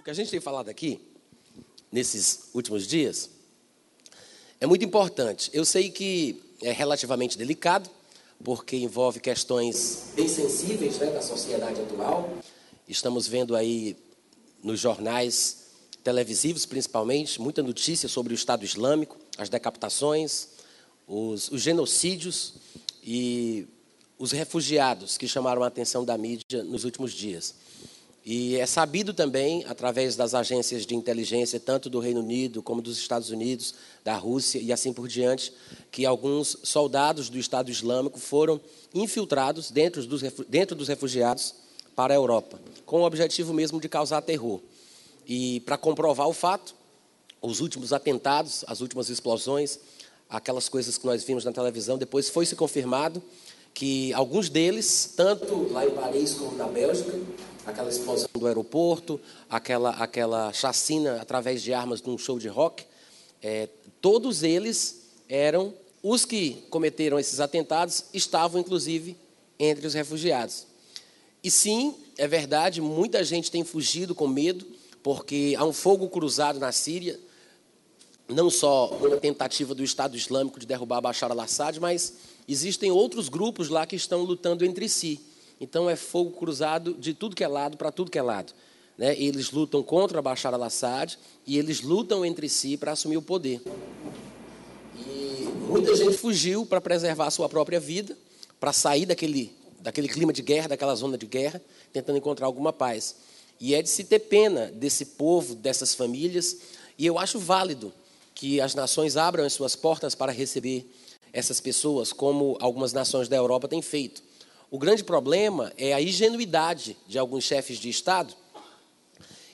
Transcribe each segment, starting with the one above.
O que a gente tem falado aqui, nesses últimos dias, é muito importante. Eu sei que é relativamente delicado, porque envolve questões bem sensíveis né, da sociedade atual. Estamos vendo aí nos jornais televisivos, principalmente, muita notícia sobre o Estado Islâmico, as decapitações, os, os genocídios e os refugiados que chamaram a atenção da mídia nos últimos dias. E é sabido também, através das agências de inteligência, tanto do Reino Unido como dos Estados Unidos, da Rússia e assim por diante, que alguns soldados do Estado Islâmico foram infiltrados dentro dos, dentro dos refugiados para a Europa, com o objetivo mesmo de causar terror. E para comprovar o fato, os últimos atentados, as últimas explosões, aquelas coisas que nós vimos na televisão, depois foi se confirmado que alguns deles, tanto lá em Paris como na Bélgica, aquela explosão do aeroporto, aquela, aquela chacina através de armas num show de rock, é, todos eles eram os que cometeram esses atentados, estavam inclusive entre os refugiados. E sim, é verdade, muita gente tem fugido com medo, porque há um fogo cruzado na Síria, não só uma tentativa do Estado Islâmico de derrubar Bashar al-Assad, mas existem outros grupos lá que estão lutando entre si. Então é fogo cruzado de tudo que é lado para tudo que é lado. Né? Eles lutam contra Bashar al-Assad e eles lutam entre si para assumir o poder. E muita gente fugiu para preservar a sua própria vida, para sair daquele, daquele clima de guerra, daquela zona de guerra, tentando encontrar alguma paz. E é de se ter pena desse povo, dessas famílias, e eu acho válido que as nações abram as suas portas para receber essas pessoas, como algumas nações da Europa têm feito. O grande problema é a ingenuidade de alguns chefes de Estado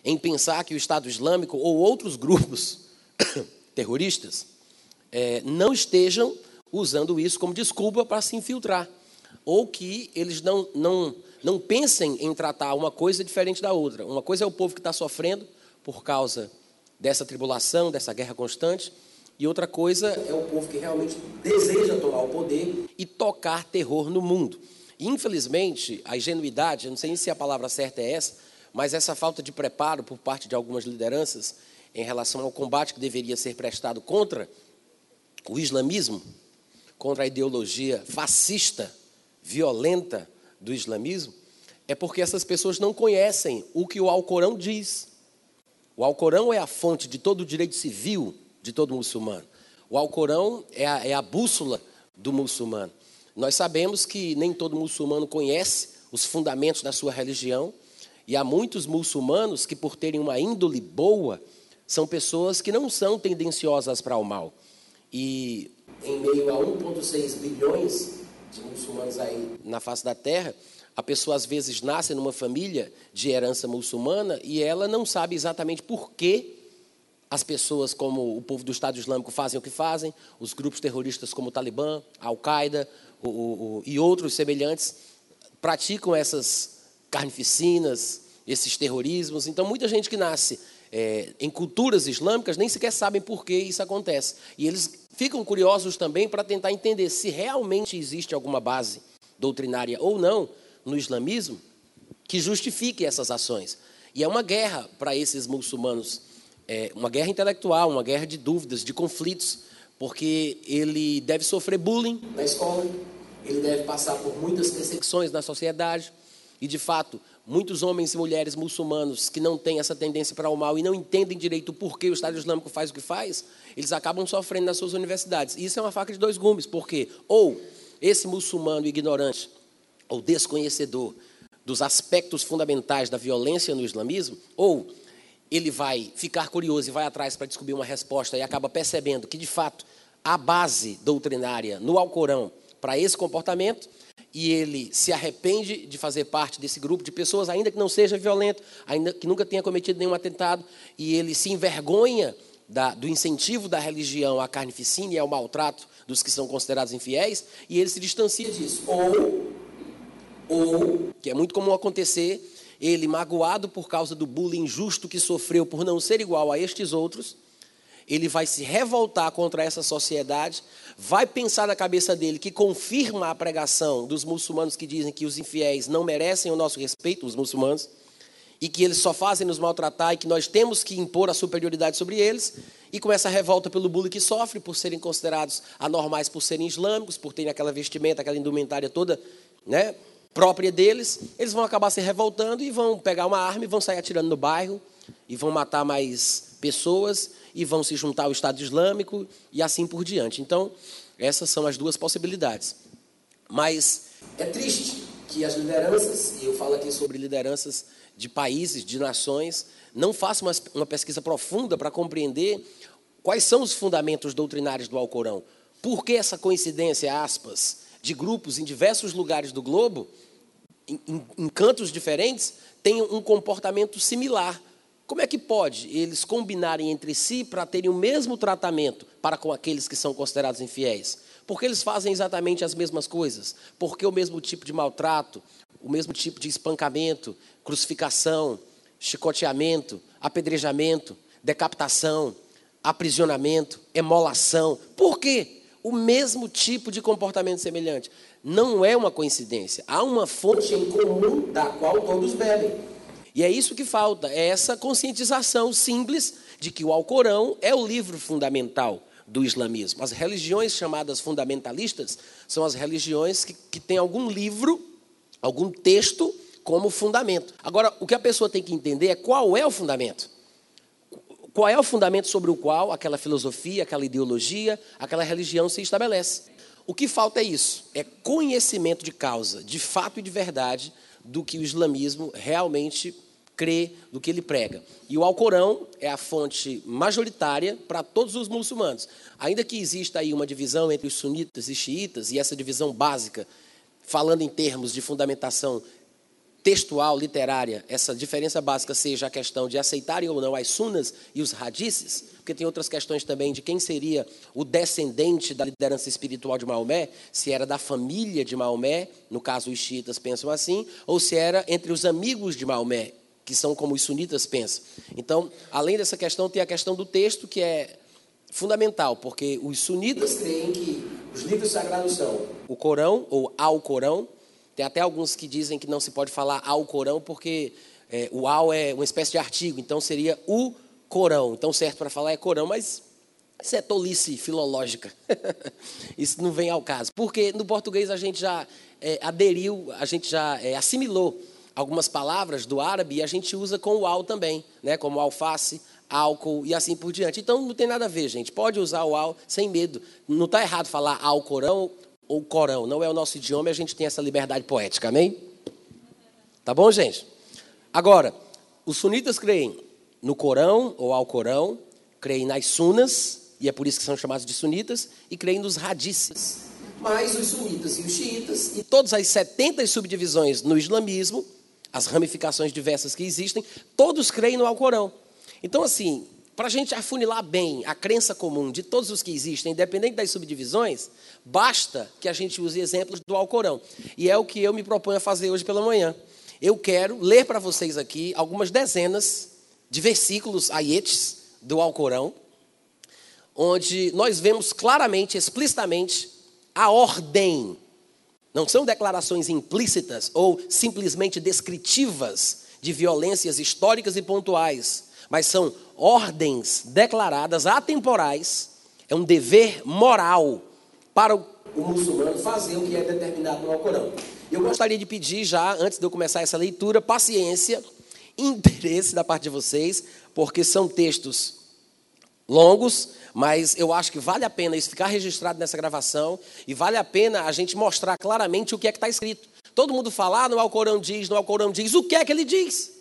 em pensar que o Estado Islâmico ou outros grupos terroristas é, não estejam usando isso como desculpa para se infiltrar, ou que eles não, não, não pensem em tratar uma coisa diferente da outra. Uma coisa é o povo que está sofrendo por causa dessa tribulação, dessa guerra constante, e outra coisa é o povo que realmente deseja tomar o poder e tocar terror no mundo. Infelizmente, a ingenuidade, eu não sei se a palavra certa é essa, mas essa falta de preparo por parte de algumas lideranças em relação ao combate que deveria ser prestado contra o islamismo, contra a ideologia fascista, violenta do islamismo, é porque essas pessoas não conhecem o que o Alcorão diz. O Alcorão é a fonte de todo o direito civil de todo muçulmano. O Alcorão é a, é a bússola do muçulmano. Nós sabemos que nem todo muçulmano conhece os fundamentos da sua religião, e há muitos muçulmanos que, por terem uma índole boa, são pessoas que não são tendenciosas para o mal. E em meio a 1,6 bilhões de muçulmanos aí na face da terra, a pessoa às vezes nasce numa família de herança muçulmana e ela não sabe exatamente por que as pessoas como o povo do Estado Islâmico fazem o que fazem, os grupos terroristas como o Talibã, a Al-Qaeda o, o, e outros semelhantes praticam essas carnificinas, esses terrorismos. Então, muita gente que nasce é, em culturas islâmicas nem sequer sabem por que isso acontece. E eles ficam curiosos também para tentar entender se realmente existe alguma base doutrinária ou não no islamismo que justifique essas ações. E é uma guerra para esses muçulmanos é, uma guerra intelectual, uma guerra de dúvidas, de conflitos, porque ele deve sofrer bullying na escola, ele deve passar por muitas perseguições na sociedade, e de fato, muitos homens e mulheres muçulmanos que não têm essa tendência para o mal e não entendem direito o porquê o Estado Islâmico faz o que faz, eles acabam sofrendo nas suas universidades. E isso é uma faca de dois gumes, porque ou esse muçulmano ignorante ou desconhecedor dos aspectos fundamentais da violência no islamismo, ou ele vai ficar curioso e vai atrás para descobrir uma resposta e acaba percebendo que, de fato, há base doutrinária no Alcorão para esse comportamento e ele se arrepende de fazer parte desse grupo de pessoas, ainda que não seja violento, ainda que nunca tenha cometido nenhum atentado, e ele se envergonha da, do incentivo da religião à carnificina e ao maltrato dos que são considerados infiéis, e ele se distancia disso. Ou, ou que é muito comum acontecer, ele, magoado por causa do bullying injusto que sofreu por não ser igual a estes outros, ele vai se revoltar contra essa sociedade, vai pensar na cabeça dele que confirma a pregação dos muçulmanos que dizem que os infiéis não merecem o nosso respeito, os muçulmanos, e que eles só fazem nos maltratar e que nós temos que impor a superioridade sobre eles, e com essa revolta pelo bullying que sofre, por serem considerados anormais, por serem islâmicos, por terem aquela vestimenta, aquela indumentária toda né, própria deles, eles vão acabar se revoltando e vão pegar uma arma e vão sair atirando no bairro, e vão matar mais pessoas, e vão se juntar ao Estado Islâmico, e assim por diante. Então, essas são as duas possibilidades. Mas é triste que as lideranças, e eu falo aqui sobre lideranças de países, de nações, não façam uma, pesquisa profunda para compreender quais são os fundamentos doutrinários do Alcorão. Por que essa coincidência, aspas, de grupos em diversos lugares do globo, em, em, cantos diferentes, têm um comportamento similar? Como é que pode eles combinarem entre si para terem o mesmo tratamento para com aqueles que são considerados infiéis? Porque eles fazem exatamente as mesmas coisas? Porque o mesmo tipo de maltrato, o mesmo tipo de espancamento, crucificação, chicoteamento, apedrejamento, decapitação, aprisionamento, emolação. Por quê? O mesmo tipo de comportamento semelhante. Não é uma coincidência. Há uma fonte em comum da qual todos bebem. E é isso que falta, é essa conscientização simples de que o Alcorão é o livro fundamental do islamismo. As religiões chamadas fundamentalistas são as religiões que, que têm algum livro, algum texto como fundamento. Agora, o que a pessoa tem que entender é qual é o fundamento. Qual é o fundamento sobre o qual aquela filosofia, aquela ideologia, aquela religião se estabelece. O que falta é isso: é conhecimento de causa, de fato e de verdade, do que o islamismo realmente crê, do que ele prega. E o Alcorão é a fonte majoritária para todos os muçulmanos. Ainda que exista aí uma divisão entre os sunitas e xiitas, e essa divisão básica, falando em termos de fundamentação textual, literária, essa diferença básica seja a questão de aceitarem ou não as sunas e os hadices, porque tem outras questões também de quem seria o descendente da liderança espiritual de Maomé, se era da família de Maomé, no caso os xiitas pensam assim, ou se era entre os amigos de Maomé, que são como os sunitas pensam. Então, além dessa questão, tem a questão do texto, que é fundamental, porque os sunitas creem que os livros sagrados são o Corão, ou ao Corão, tem até alguns que dizem que não se pode falar ao Corão, porque é, o ao é uma espécie de artigo, então seria o Corão. Então, certo para falar é Corão, mas isso é tolice filológica. isso não vem ao caso. Porque no português a gente já é, aderiu, a gente já é, assimilou algumas palavras do árabe e a gente usa com o al também, né? como alface, álcool e assim por diante. Então não tem nada a ver, gente. Pode usar o al sem medo. Não está errado falar ao Corão ou Corão. Não é o nosso idioma e a gente tem essa liberdade poética, amém? Tá bom, gente? Agora, os sunitas creem no Corão ou ao Corão, creem nas sunas, e é por isso que são chamados de sunitas, e creem nos hadices. Mas os sunitas e os xiitas, e todas as 70 subdivisões no islamismo, as ramificações diversas que existem, todos creem no Alcorão. Então, assim, para a gente afunilar bem a crença comum de todos os que existem, independente das subdivisões, basta que a gente use exemplos do Alcorão. E é o que eu me proponho a fazer hoje pela manhã. Eu quero ler para vocês aqui algumas dezenas de versículos, aietes, do Alcorão, onde nós vemos claramente, explicitamente, a ordem. Não são declarações implícitas ou simplesmente descritivas de violências históricas e pontuais, mas são ordens declaradas atemporais, é um dever moral para o muçulmano fazer o que é determinado no Alcorão. Eu gostaria de pedir já, antes de eu começar essa leitura, paciência, interesse da parte de vocês, porque são textos longos, mas eu acho que vale a pena isso ficar registrado nessa gravação e vale a pena a gente mostrar claramente o que é que está escrito. Todo mundo fala, ah, no Alcorão diz, no Alcorão diz, o que é que ele diz?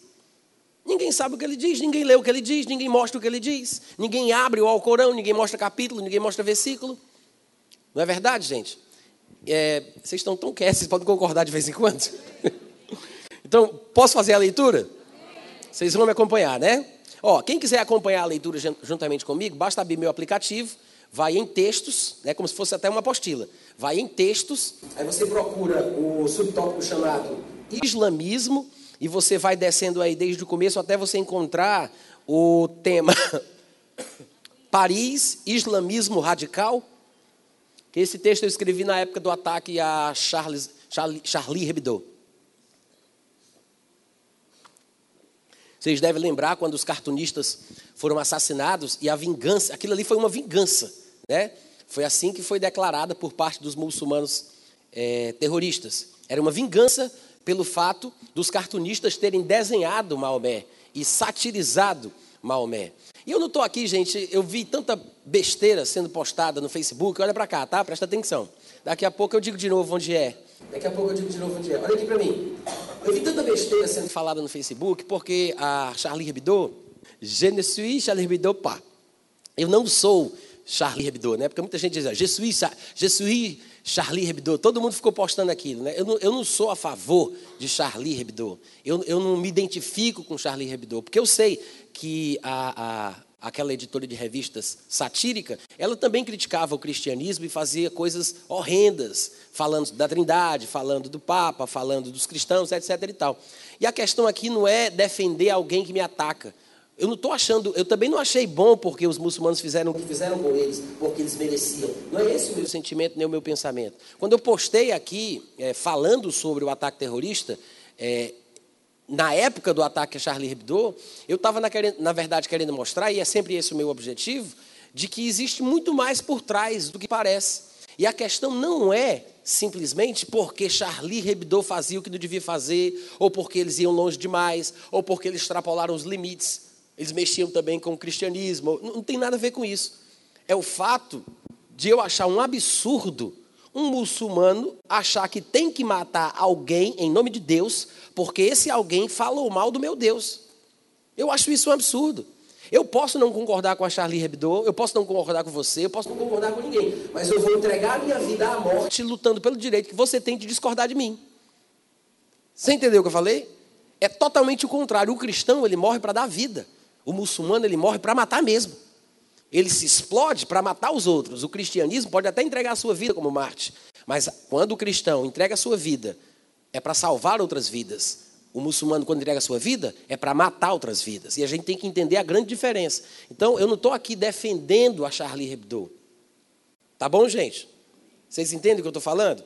Ninguém sabe o que ele diz, ninguém lê o que ele diz, ninguém mostra o que ele diz, ninguém abre o Alcorão, ninguém mostra capítulo, ninguém mostra versículo. Não é verdade, gente? É, vocês estão tão quietos, vocês podem concordar de vez em quando? então, posso fazer a leitura? Vocês vão me acompanhar, né? Ó, quem quiser acompanhar a leitura juntamente comigo, basta abrir meu aplicativo, vai em textos, né, como se fosse até uma apostila. Vai em textos, aí você procura o subtópico chamado Islamismo e você vai descendo aí desde o começo até você encontrar o tema Paris, Islamismo Radical. Esse texto eu escrevi na época do ataque a Charles, Charlie, Charlie Hebdo. Vocês devem lembrar quando os cartunistas foram assassinados e a vingança, aquilo ali foi uma vingança, né? Foi assim que foi declarada por parte dos muçulmanos é, terroristas. Era uma vingança pelo fato dos cartunistas terem desenhado Maomé e satirizado Maomé. E eu não estou aqui, gente, eu vi tanta besteira sendo postada no Facebook. Olha para cá, tá? Presta atenção. Daqui a pouco eu digo de novo onde é. Daqui a pouco eu digo de novo onde é. Olha aqui para mim. Eu vi tanta besteira sendo falada no Facebook porque a Charlie Hebdo, je ne suis Charlie Hebdo pas. Eu não sou Charlie Hebdo, né? Porque muita gente diz, je suis, je suis Charlie Hebdo. Todo mundo ficou postando aquilo, né? Eu não, eu não sou a favor de Charlie Hebdo. Eu, eu não me identifico com Charlie Hebdo, porque eu sei que a, a aquela editora de revistas satírica, ela também criticava o cristianismo e fazia coisas horrendas, falando da Trindade, falando do Papa, falando dos cristãos, etc. e tal. E a questão aqui não é defender alguém que me ataca. Eu não estou achando, eu também não achei bom porque os muçulmanos fizeram o que fizeram com eles, porque eles mereciam. Não é esse o meu sentimento nem o meu pensamento. Quando eu postei aqui, é, falando sobre o ataque terrorista, é, na época do ataque a Charlie Hebdo, eu estava, na, na, verdade, querendo mostrar, e é sempre esse o meu objetivo, de que existe muito mais por trás do que parece. E a questão não é simplesmente porque Charlie Hebdo fazia o que não devia fazer, ou porque eles iam longe demais, ou porque eles extrapolaram os limites. Eles mexiam também com o cristianismo. Não tem nada a ver com isso. É o fato de eu achar um absurdo um muçulmano achar que tem que matar alguém em nome de Deus, porque esse alguém falou mal do meu Deus. Eu acho isso um absurdo. Eu posso não concordar com a Charlie Hebdo, eu posso não concordar com você, eu posso não concordar com ninguém, mas eu vou entregar a minha vida à morte lutando pelo direito que você tem de discordar de mim. Você entendeu o que eu falei? É totalmente o contrário. O cristão, ele morre para dar vida. O muçulmano, ele morre para matar mesmo ele se explode para matar os outros. O cristianismo pode até entregar a sua vida como Marte, mas quando o cristão entrega a sua vida, é para salvar outras vidas. O muçulmano, quando entrega a sua vida, é para matar outras vidas. E a gente tem que entender a grande diferença. Então, eu não estou aqui defendendo a Charlie Hebdo. Tá bom, gente? Vocês entendem o que eu estou falando?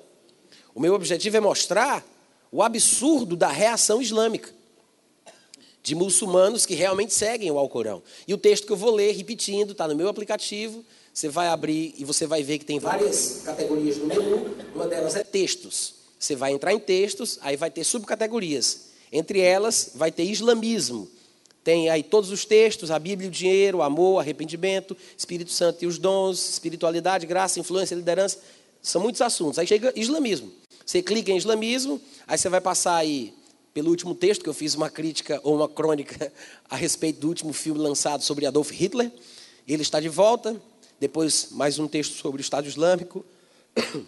O meu objetivo é mostrar o absurdo da reação islâmica de muçulmanos que realmente seguem o Alcorão. E o texto que eu vou ler, repetindo, está no meu aplicativo. Você vai abrir e você vai ver que tem várias categorias no menu. Uma delas é textos. Você vai entrar em textos, aí vai ter subcategorias. Entre elas, vai ter islamismo. Tem aí todos os textos, a Bíblia, o dinheiro, o amor, arrependimento, Espírito Santo e os dons, espiritualidade, graça, influência, liderança. São muitos assuntos. Aí chega islamismo. Você clica em islamismo, aí você vai passar aí pelo último texto, que eu fiz uma crítica ou uma crônica a respeito do último filme lançado sobre Adolf Hitler. Ele está de volta. Depois, mais um texto sobre o Estado Islâmico.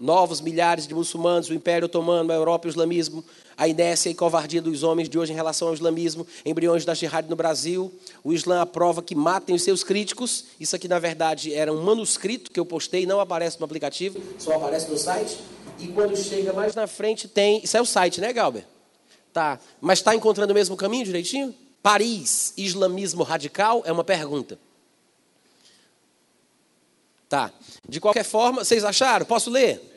Novos milhares de muçulmanos, o Império Otomano, a Europa e o Islamismo, a inércia e covardia dos homens de hoje em relação ao islamismo, embriões da jihad no Brasil, o Islã aprova que matem os seus críticos. Isso aqui, na verdade, era um manuscrito que eu postei, não aparece no aplicativo, só aparece no site. E quando chega mais na frente, tem. Isso é o site, né, Galber? Tá. Mas está encontrando o mesmo caminho direitinho? Paris, islamismo radical? É uma pergunta. Tá. De qualquer forma, vocês acharam? Posso ler?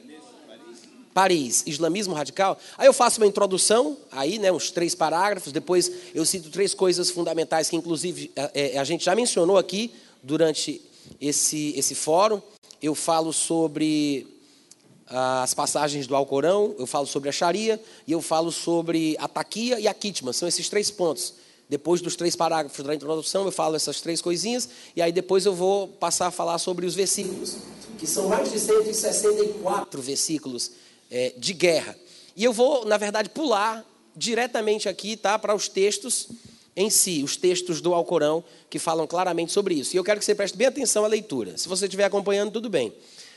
Paris, islamismo radical. Aí eu faço uma introdução, aí, né, uns três parágrafos. Depois eu cito três coisas fundamentais que, inclusive, a, é, a gente já mencionou aqui durante esse, esse fórum. Eu falo sobre as passagens do Alcorão, eu falo sobre a Sharia e eu falo sobre a taquia e a kitma. São esses três pontos. Depois dos três parágrafos da introdução, eu falo essas três coisinhas e aí depois eu vou passar a falar sobre os versículos, que são mais de 164 versículos é, de guerra. E eu vou, na verdade, pular diretamente aqui tá, para os textos em si, os textos do Alcorão, que falam claramente sobre isso. E eu quero que você preste bem atenção à leitura. Se você estiver acompanhando, tudo bem.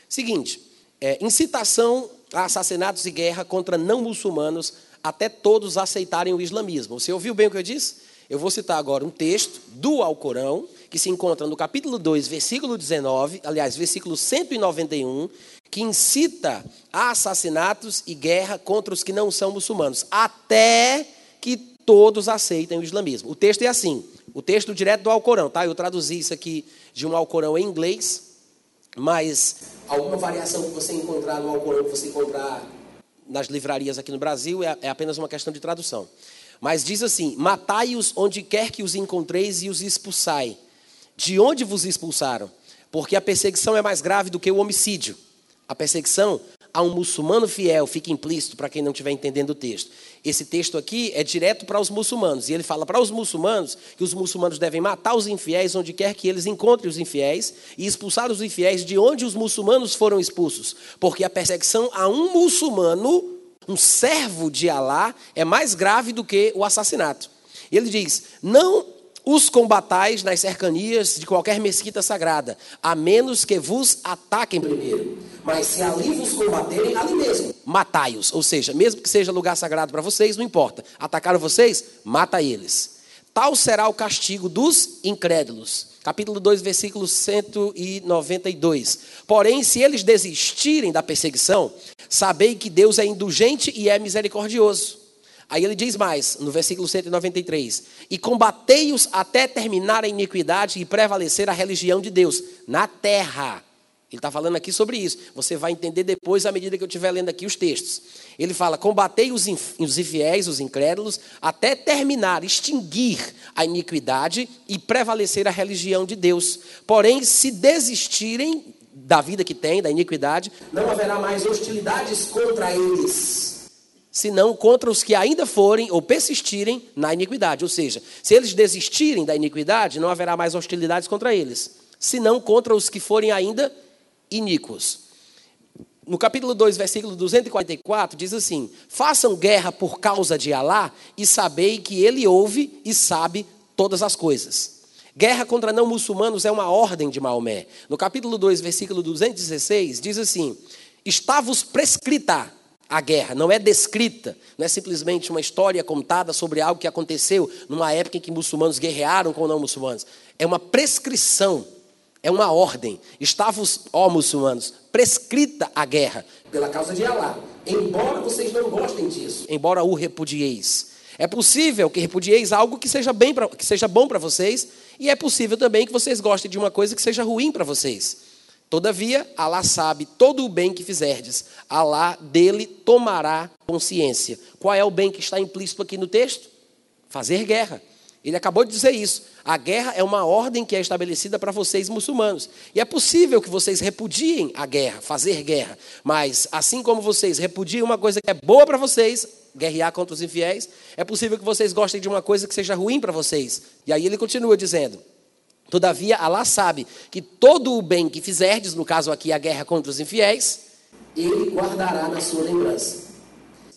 Seguinte, é, incitação a assassinatos e guerra contra não muçulmanos até todos aceitarem o islamismo. Você ouviu bem o que eu disse? Eu vou citar agora um texto do Alcorão, que se encontra no capítulo 2, versículo 19, aliás, versículo 191, que incita a assassinatos e guerra contra os que não são muçulmanos, até que todos aceitem o islamismo. O texto é assim, o texto direto do Alcorão, tá? Eu traduzi isso aqui de um Alcorão em inglês, mas alguma variação que você encontrar no Alcorão, que você encontrar nas livrarias aqui no Brasil, é, é apenas uma questão de tradução. Mas diz assim: Matai-os onde quer que os encontreis e os expulsai. De onde vos expulsaram? Porque a perseguição é mais grave do que o homicídio. A perseguição a um muçulmano fiel, fica implícito para quem não estiver entendendo o texto. Esse texto aqui é direto para os muçulmanos, e ele fala para os muçulmanos que os muçulmanos devem matar os infiéis onde quer que eles encontrem os infiéis e expulsar os infiéis de onde os muçulmanos foram expulsos, porque a perseguição a um muçulmano, um servo de Alá, é mais grave do que o assassinato. Ele diz: Não os combatais nas cercanias de qualquer mesquita sagrada, a menos que vos ataquem primeiro. Mas se ali vos combaterem, ali mesmo, matai-os. Ou seja, mesmo que seja lugar sagrado para vocês, não importa. Atacaram vocês, mata eles. Tal será o castigo dos incrédulos. Capítulo 2, versículo 192. Porém, se eles desistirem da perseguição, sabei que Deus é indulgente e é misericordioso Aí ele diz mais, no versículo 193: E combatei-os até terminar a iniquidade e prevalecer a religião de Deus na terra. Ele está falando aqui sobre isso. Você vai entender depois, à medida que eu estiver lendo aqui os textos. Ele fala: combatei os, infiéis, os incrédulos, até terminar, extinguir a iniquidade e prevalecer a religião de Deus. Porém, se desistirem da vida que têm, da iniquidade, não haverá mais hostilidades contra eles senão contra os que ainda forem ou persistirem na iniquidade. Ou seja, se eles desistirem da iniquidade, não haverá mais hostilidades contra eles, senão contra os que forem ainda iníquos. No capítulo 2, versículo 244, diz assim: Façam guerra por causa de Alá e sabei que ele ouve e sabe todas as coisas. Guerra contra não muçulmanos é uma ordem de Maomé. No capítulo 2, versículo 216, diz assim: Está-vos prescrita a guerra, não é descrita, não é simplesmente uma história contada sobre algo que aconteceu numa época em que muçulmanos guerrearam com não muçulmanos. É uma prescrição, é uma ordem. Estavos, ó muçulmanos, prescrita a guerra pela causa de Alá, embora vocês não gostem disso, embora o repudieis. É possível que repudieis algo que seja, bem pra, que seja bom para vocês, e é possível também que vocês gostem de uma coisa que seja ruim para vocês. Todavia, Alá sabe todo o bem que fizerdes. Alá dele tomará consciência. Qual é o bem que está implícito aqui no texto? Fazer guerra. Ele acabou de dizer isso. A guerra é uma ordem que é estabelecida para vocês muçulmanos. E é possível que vocês repudiem a guerra, fazer guerra. Mas, assim como vocês repudiam uma coisa que é boa para vocês, guerrear contra os infiéis, é possível que vocês gostem de uma coisa que seja ruim para vocês. E aí ele continua dizendo: Todavia, Alá sabe que todo o bem que fizerdes, no caso aqui a guerra contra os infiéis, ele guardará na sua lembrança.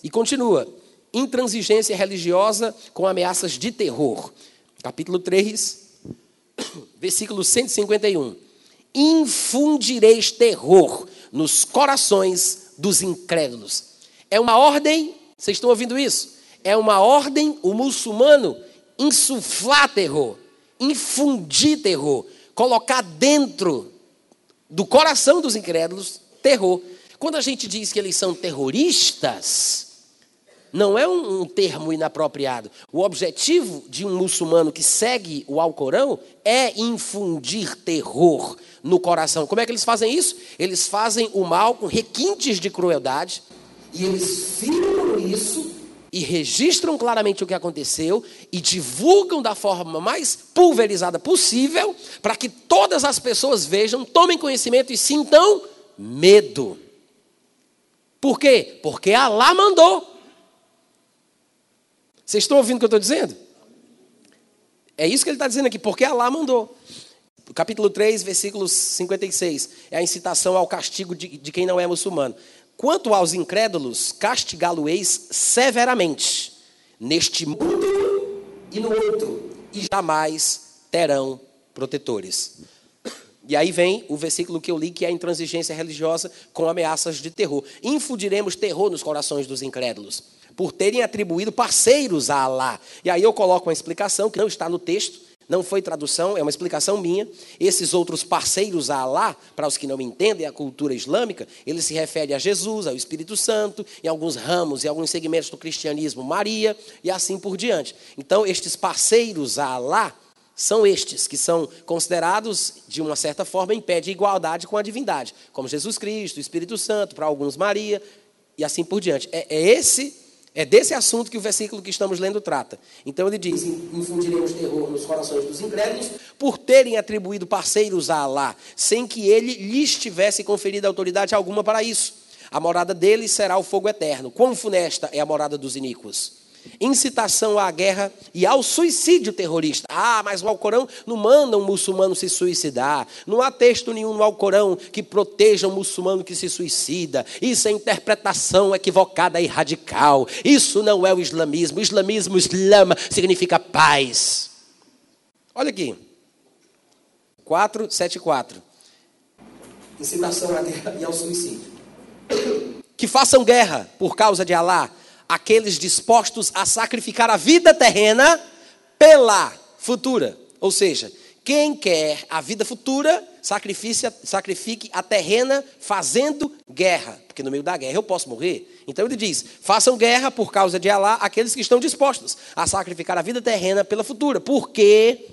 E continua: intransigência religiosa com ameaças de terror. Capítulo 3, versículo 151. Infundireis terror nos corações dos incrédulos. É uma ordem, vocês estão ouvindo isso? É uma ordem o muçulmano insuflar terror infundir terror, colocar dentro do coração dos incrédulos terror. Quando a gente diz que eles são terroristas, não é um, termo inapropriado. O objetivo de um muçulmano que segue o Alcorão é infundir terror no coração. Como é que eles fazem isso? Eles fazem o mal com requintes de crueldade e eles filmam isso e registram claramente o que aconteceu e divulgam da forma mais pulverizada possível para que todas as pessoas vejam, tomem conhecimento e sintam medo. Por quê? Porque Alá mandou. Vocês estão ouvindo o que eu estou dizendo? É isso que ele está dizendo aqui, porque Alá mandou. Capítulo 3, versículo 56, é a incitação ao castigo de, de quem não é muçulmano. Quanto aos incrédulos, castigá-lo-eis severamente, neste mundo e no outro, e jamais terão protetores. E aí vem o versículo que eu li, que é a intransigência religiosa com ameaças de terror. Infundiremos terror nos corações dos incrédulos, por terem atribuído parceiros a Alá. E aí eu coloco uma explicação que não está no texto, não foi tradução, é uma explicação minha. Esses outros parceiros a Alá, para os que não entendem a cultura islâmica, ele se refere a Jesus, ao Espírito Santo, em alguns ramos e alguns segmentos do cristianismo, Maria e assim por diante. Então, estes parceiros a Alá são estes que são considerados, de uma certa forma, em pé de igualdade com a divindade, como Jesus Cristo, Espírito Santo, para alguns Maria e assim por diante. É, é esse É desse assunto que o versículo que estamos lendo trata. Então ele diz: infundiremos terror nos corações dos incrédulos por terem atribuído parceiros a Alá, sem que ele lhes tivesse conferido autoridade alguma para isso. A morada deles será o fogo eterno. Quão funesta é a morada dos iníquos incitação à guerra e ao suicídio terrorista. Ah, mas o Alcorão não manda um muçulmano se suicidar. Não há texto nenhum no Alcorão que proteja um muçulmano que se suicida. Isso é interpretação equivocada e radical. Isso não é o islamismo. O islamismo, islama, significa paz. Olha aqui. 474. Incitação à guerra e ao suicídio. Que façam guerra por causa de Alá aqueles dispostos a sacrificar a vida terrena pela futura. Ou seja, quem quer a vida futura, sacrifique a terrena fazendo guerra. Porque no meio da guerra eu posso morrer. Então ele diz: façam guerra por causa de Alá aqueles que estão dispostos a sacrificar a vida terrena pela futura. Porque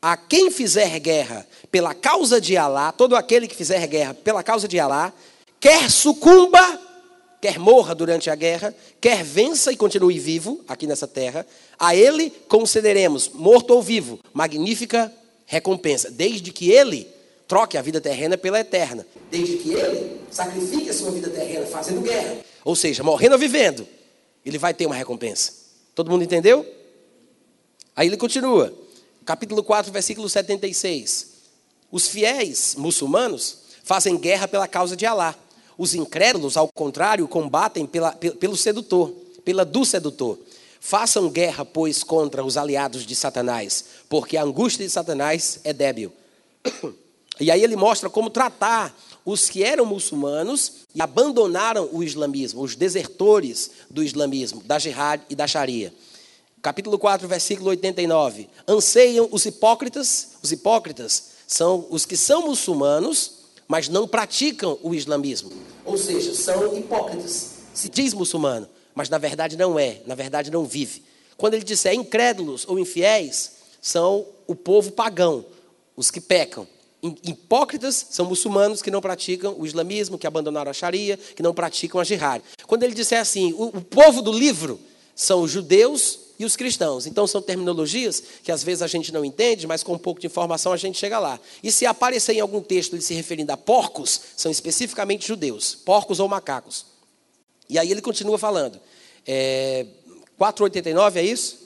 a quem fizer guerra pela causa de Alá, todo aquele que fizer guerra pela causa de Alá, quer sucumba quer morra durante a guerra, quer vença e continue vivo aqui nessa terra, a ele concederemos, morto ou vivo, magnífica recompensa, desde que ele troque a vida terrena pela eterna, desde que ele sacrifique a sua vida terrena fazendo guerra, ou seja, morrendo ou vivendo, ele vai ter uma recompensa. Todo mundo entendeu? Aí ele continua, capítulo 4, versículo 76. Os fiéis muçulmanos fazem guerra pela causa de Alá os incrédulos, ao contrário, combatem pela, pelo sedutor, pela do sedutor. Façam guerra, pois, contra os aliados de Satanás, porque a angústia de Satanás é débil. E aí ele mostra como tratar os que eram muçulmanos e abandonaram o islamismo, os desertores do islamismo, da jihad e da sharia. Capítulo 4, versículo 89. Anseiam os hipócritas, os hipócritas são os que são muçulmanos, mas não praticam o islamismo. Ou seja, são hipócritas. Se diz muçulmano, mas na verdade não é, na verdade não vive. Quando ele disser incrédulos ou infiéis, são o povo pagão, os que pecam. Hipócritas são muçulmanos que não praticam o islamismo, que abandonaram a Sharia, que não praticam a jihad. Quando ele disser assim, o, o povo do livro são os judeus e os cristãos. Então são terminologias que às vezes a gente não entende, mas com um pouco de informação a gente chega lá. E se aparecer em algum texto ele se referindo a porcos, são especificamente judeus, porcos ou macacos. E aí ele continua falando. É, 4,89 é isso?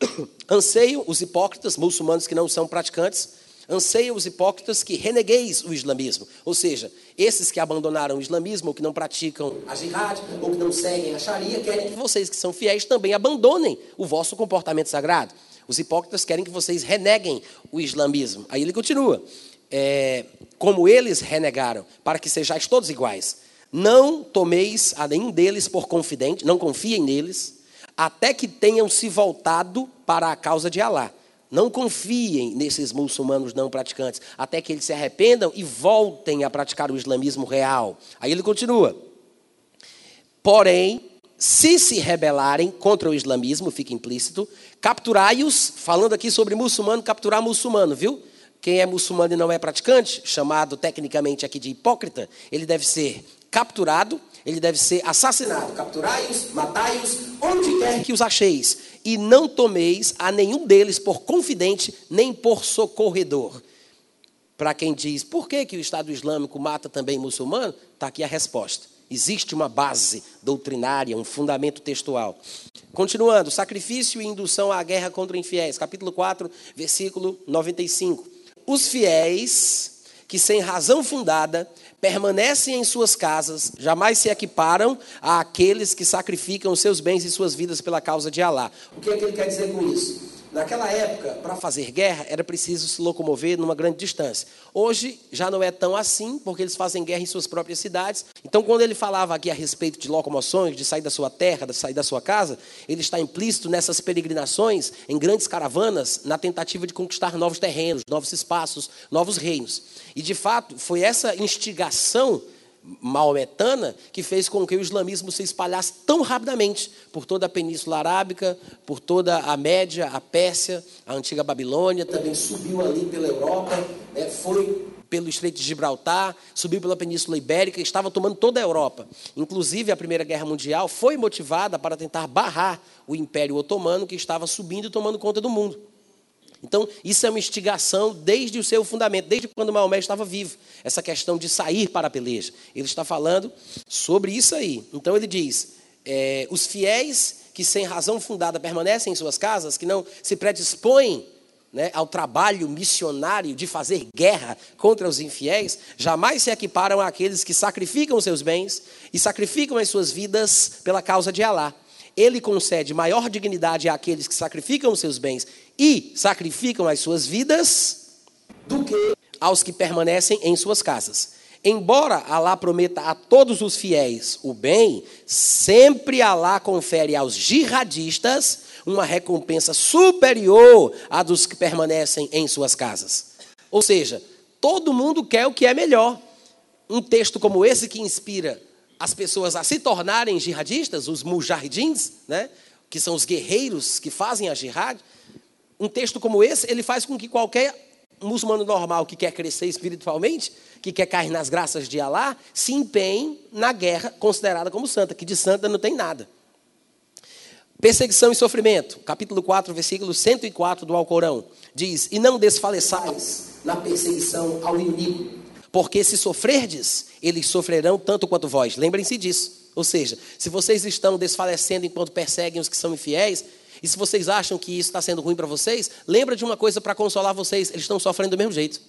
Anseiam os hipócritas, muçulmanos que não são praticantes, anseiam os hipócritas que renegueis o islamismo. Ou seja, esses que abandonaram o islamismo, ou que não praticam a jihad, ou que não seguem a sharia, querem que vocês que são fiéis também abandonem o vosso comportamento sagrado. Os hipócritas querem que vocês reneguem o islamismo. Aí ele continua. É, como eles renegaram, para que sejais todos iguais. Não tomeis a nenhum deles por confidente, não confiem neles, até que tenham se voltado para a causa de Alá. Não confiem nesses muçulmanos não praticantes, até que eles se arrependam e voltem a praticar o islamismo real. Aí ele continua. Porém, se se rebelarem contra o islamismo, fica implícito, capturai-os, falando aqui sobre muçulmano, capturar muçulmano, viu? Quem é muçulmano e não é praticante, chamado tecnicamente aqui de hipócrita, ele deve ser capturado, ele deve ser assassinado. Capturai-os, matai-os, onde quer que os acheis e não tomeis a nenhum deles por confidente nem por socorredor. Para quem diz, por que, que o Estado Islâmico mata também muçulmano? Está aqui a resposta. Existe uma base doutrinária, um fundamento textual. Continuando, sacrifício e indução à guerra contra infiéis. Capítulo 4, versículo 95. Os fiéis que sem razão fundada permanecem em suas casas, jamais se equiparam àqueles que sacrificam seus bens e suas vidas pela causa de Alá. O que é que ele quer dizer com isso? Naquela época, para fazer guerra, era preciso se locomover numa grande distância. Hoje já não é tão assim, porque eles fazem guerra em suas próprias cidades. Então, quando ele falava aqui a respeito de locomoções, de sair da sua terra, de sair da sua casa, ele está implícito nessas peregrinações em grandes caravanas, na tentativa de conquistar novos terrenos, novos espaços, novos reinos. E, de fato, foi essa instigação maometana que fez com que o islamismo se espalhasse tão rapidamente por toda a Península Arábica, por toda a Média, a Pérsia, a antiga Babilônia, também subiu ali pela Europa, né, foi pelo Estreito de Gibraltar, subiu pela Península Ibérica, estava tomando toda a Europa. Inclusive, a Primeira Guerra Mundial foi motivada para tentar barrar o Império Otomano, que estava subindo e tomando conta do mundo. Então, isso é uma instigação desde o seu fundamento, desde quando Maomé estava vivo. Essa questão de sair para a peleja. Ele está falando sobre isso aí. Então, ele diz: é, os fiéis que sem razão fundada permanecem em suas casas, que não se predispõem né, ao trabalho missionário de fazer guerra contra os infiéis, jamais se equiparam àqueles que sacrificam seus bens e sacrificam as suas vidas pela causa de Alá. Ele concede maior dignidade àqueles que sacrificam seus bens e sacrificam as suas vidas do que aos que permanecem em suas casas. Embora Alá prometa a todos os fiéis o bem, sempre Alá confere aos jihadistas uma recompensa superior à dos que permanecem em suas casas. Ou seja, todo mundo quer o que é melhor. Um texto como esse que inspira as pessoas a se tornarem jihadistas, os mujahidins, né, que são os guerreiros que fazem a jihad, um texto como esse, ele faz com que qualquer muçulmano normal que quer crescer espiritualmente, que quer cair nas graças de Alá, se empenhe na guerra considerada como santa, que de santa não tem nada. Perseguição e sofrimento, capítulo 4, versículo 104 do Alcorão, diz: E não desfaleçais na perseguição ao inimigo, porque se sofrerdes, eles sofrerão tanto quanto vós. Lembrem-se disso. Ou seja, se vocês estão desfalecendo enquanto perseguem os que são infiéis, e se vocês acham que isso está sendo ruim para vocês, lembra de uma coisa para consolar vocês: eles estão sofrendo do mesmo jeito.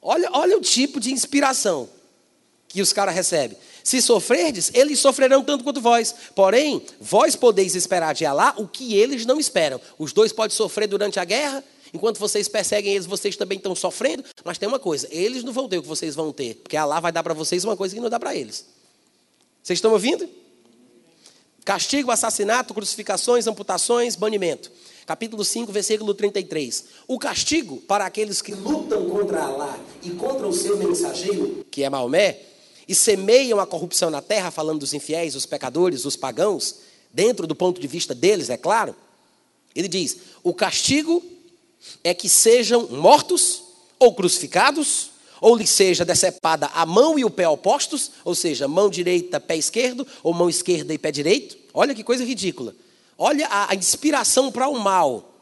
Olha, olha o tipo de inspiração que os caras recebem. Se sofrerdes, eles sofrerão tanto quanto vós. Porém, vós podeis esperar de Alá o que eles não esperam. Os dois podem sofrer durante a guerra, Enquanto vocês perseguem eles, vocês também estão sofrendo. Mas tem uma coisa: eles não vão ter o que vocês vão ter. Porque Allah vai dar para vocês uma coisa que não dá para eles. Vocês estão ouvindo? Castigo, assassinato, crucificações, amputações, banimento. Capítulo 5, versículo 33. O castigo para aqueles que lutam contra Allah e contra o seu mensageiro, que é Maomé, e semeiam a corrupção na terra, falando dos infiéis, os pecadores, os pagãos, dentro do ponto de vista deles, é claro. Ele diz: o castigo é que sejam mortos ou crucificados, ou lhe seja decepada a mão e o pé opostos, ou seja, mão direita, pé esquerdo, ou mão esquerda e pé direito. Olha que coisa ridícula. Olha a, inspiração para o mal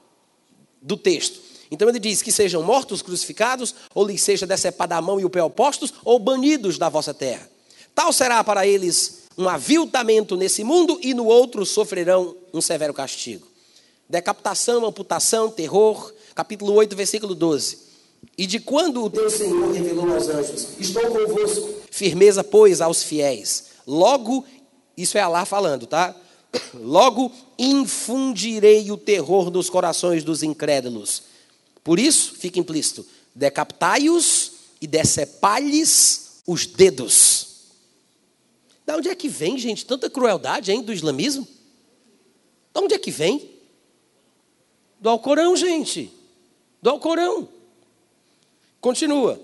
do texto. Então ele diz que sejam mortos, crucificados, ou lhe seja decepada a mão e o pé opostos, ou banidos da vossa terra. Tal será para eles um aviltamento nesse mundo, e no outro sofrerão um severo castigo. Decapitação, amputação, terror, capítulo 8, versículo 12. E de quando o teu Senhor revelou aos anjos: Estou convosco. Firmeza, pois, aos fiéis. Logo, isso é Alá falando, tá? Logo infundirei o terror nos corações dos incrédulos. Por isso, fica implícito: decapitai-os e decepalhes os dedos. Da onde é que vem, gente, tanta crueldade, hein, do islamismo? Da onde é que vem? Do Alcorão, gente do Alcorão. Continua.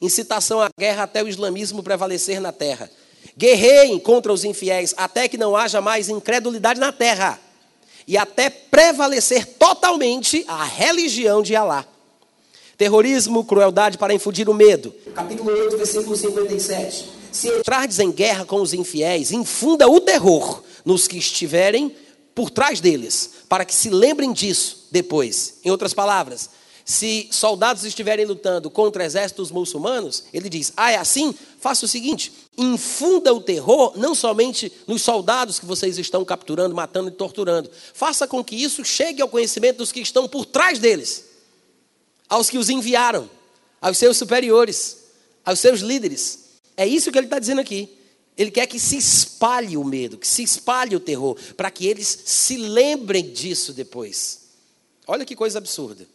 Incitação à guerra até o islamismo prevalecer na terra. Guerreiem contra os infiéis até que não haja mais incredulidade na terra. E até prevalecer totalmente a religião de Alá. Terrorismo, crueldade para infundir o medo. Capítulo 8, versículo 57. Se entrardes em guerra com os infiéis, infunda o terror nos que estiverem por trás deles, para que se lembrem disso depois. Em outras palavras, se soldados estiverem lutando contra exércitos muçulmanos, ele diz: Ah, é assim? Faça o seguinte: infunda o terror não somente nos soldados que vocês estão capturando, matando e torturando. Faça com que isso chegue ao conhecimento dos que estão por trás deles, aos que os enviaram, aos seus superiores, aos seus líderes. É isso que ele está dizendo aqui. Ele quer que se espalhe o medo, que se espalhe o terror, para que eles se lembrem disso depois. Olha que coisa absurda.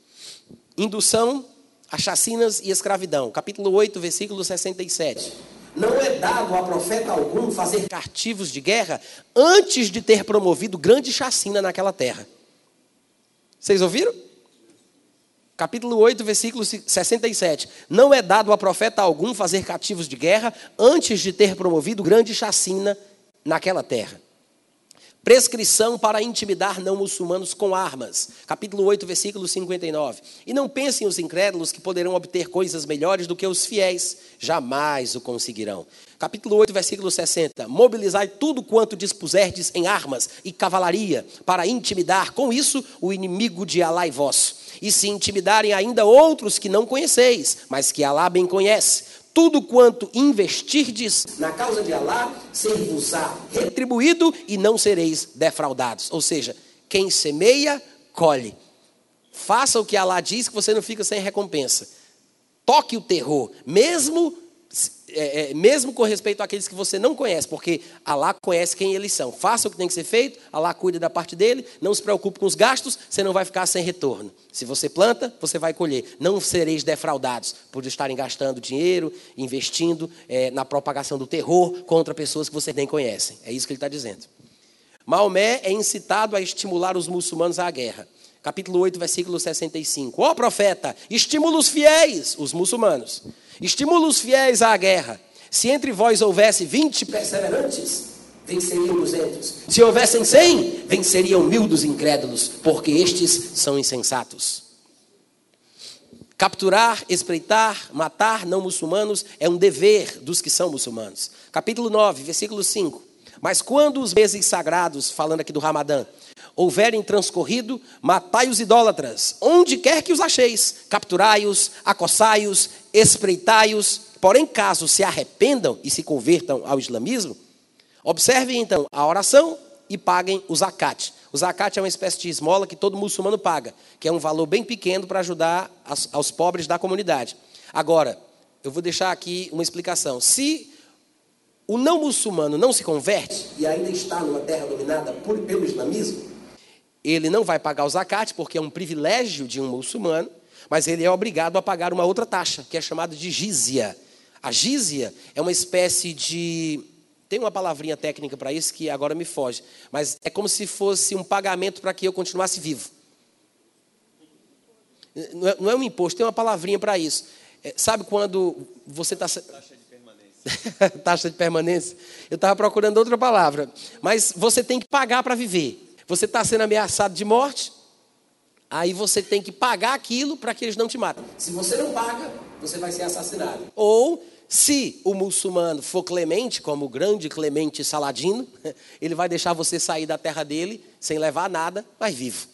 Indução a chacinas e escravidão. Capítulo 8, versículo 67. Não é dado a profeta algum fazer cativos de guerra antes de ter promovido grande chacina naquela terra. Vocês ouviram? Capítulo 8, versículo 67. Não é dado a profeta algum fazer cativos de guerra antes de ter promovido grande chacina naquela terra. Prescrição para intimidar não muçulmanos com armas. Capítulo 8, versículo 59. E não pensem os incrédulos que poderão obter coisas melhores do que os fiéis, jamais o conseguirão. Capítulo 8, versículo 60. Mobilizai tudo quanto dispuserdes em armas e cavalaria, para intimidar com isso o inimigo de Alá e vós. E se intimidarem ainda outros que não conheceis, mas que Alá bem conhece, tudo quanto investirdes na causa de Alá, ser-vos-á retribuído e não sereis defraudados. Ou seja, quem semeia, colhe. Faça o que Alá diz que você não fica sem recompensa. Toque o terror, mesmo é, é, mesmo com respeito àqueles que você não conhece, porque Allah conhece quem eles são. Faça o que tem que ser feito, Allah cuida da parte dele, não se preocupe com os gastos, você não vai ficar sem retorno. Se você planta, você vai colher. Não sereis defraudados por estarem gastando dinheiro, investindo é, na propagação do terror contra pessoas que você nem conhece. É isso que ele está dizendo. Maomé é incitado a estimular os muçulmanos à guerra. Capítulo 8, versículo 65. Ó oh, profeta, estimula os fiéis, os muçulmanos Estimula os fiéis à guerra. Se entre vós houvesse vinte perseverantes, venceriam duzentos. Se houvessem cem, venceriam mil dos incrédulos, porque estes são insensatos. Capturar, espreitar, matar não muçulmanos é um dever dos que são muçulmanos. Capítulo 9, versículo 5. Mas quando os meses sagrados, falando aqui do Ramadã, houverem transcorrido, matai os idólatras, onde quer que os acheis, capturai-os, acossai-os, espreitai-os. Porém, caso se arrependam e se convertam ao islamismo, observem então a oração e paguem o zakat. O zakat é uma espécie de esmola que todo muçulmano paga, que é um valor bem pequeno para ajudar aos, pobres da comunidade. Agora, eu vou deixar aqui uma explicação. Se o não muçulmano não se converte e ainda está numa terra dominada por, pelo islamismo, ele não vai pagar o zakat, porque é um privilégio de um muçulmano, mas ele é obrigado a pagar uma outra taxa, que é chamada de gízia. A gízia é uma espécie de. Tem uma palavrinha técnica para isso que agora me foge, mas é como se fosse um pagamento para que eu continuasse vivo. Não é, é um imposto, tem uma palavrinha para isso. É, sabe quando você está. Taxa de permanência. taxa de permanência. Eu estava procurando outra palavra. Mas você tem que pagar para viver. Você está sendo ameaçado de morte, aí você tem que pagar aquilo para que eles não te matem. Se você não paga, você vai ser assassinado. Ou, se o muçulmano for clemente, como o grande Clemente Saladino, ele vai deixar você sair da terra dele sem levar nada, mas vivo.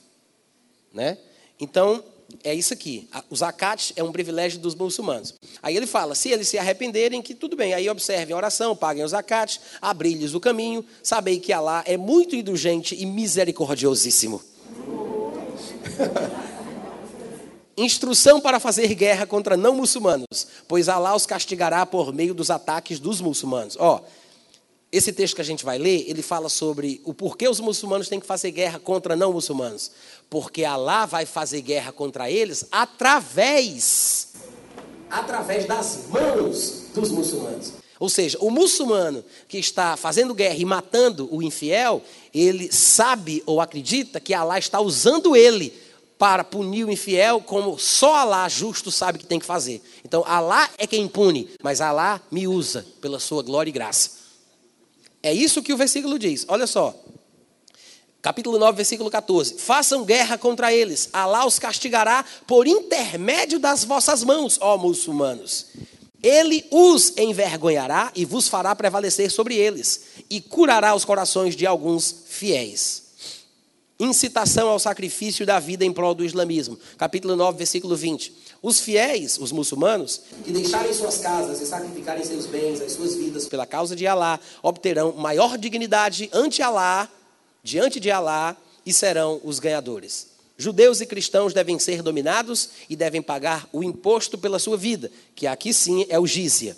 Né? Então, é isso aqui. O zakat é um privilégio dos muçulmanos. Aí ele fala: se eles se arrependerem, que tudo bem. Aí observem a oração, paguem o zakat, abri-lhes o caminho. Sabei que Alá é muito indulgente e misericordiosíssimo. Instrução para fazer guerra contra não muçulmanos, pois Alá os castigará por meio dos ataques dos muçulmanos. Ó, esse texto que a gente vai ler, ele fala sobre o porquê os muçulmanos têm que fazer guerra contra não muçulmanos. Porque Alá vai fazer guerra contra eles através através das mãos dos muçulmanos. Ou seja, o muçulmano que está fazendo guerra e matando o infiel, ele sabe ou acredita que Alá está usando ele para punir o infiel, como só Alá justo sabe que tem que fazer. Então, Alá é quem pune, mas Alá me usa pela sua glória e graça. É isso que o versículo diz. Olha só. Capítulo 9, versículo 14. Façam guerra contra eles. Alá os castigará por intermédio das vossas mãos, ó muçulmanos. Ele os envergonhará e vos fará prevalecer sobre eles, e curará os corações de alguns fiéis. Incitação ao sacrifício da vida em prol do islamismo. Capítulo 9, versículo 20. Os fiéis, os muçulmanos, que deixarem suas casas e sacrificarem seus bens, as suas vidas pela causa de Alá, obterão maior dignidade ante Alá, diante de Alá, e serão os ganhadores. Judeus e cristãos devem ser dominados e devem pagar o imposto pela sua vida, que aqui sim é o gízia,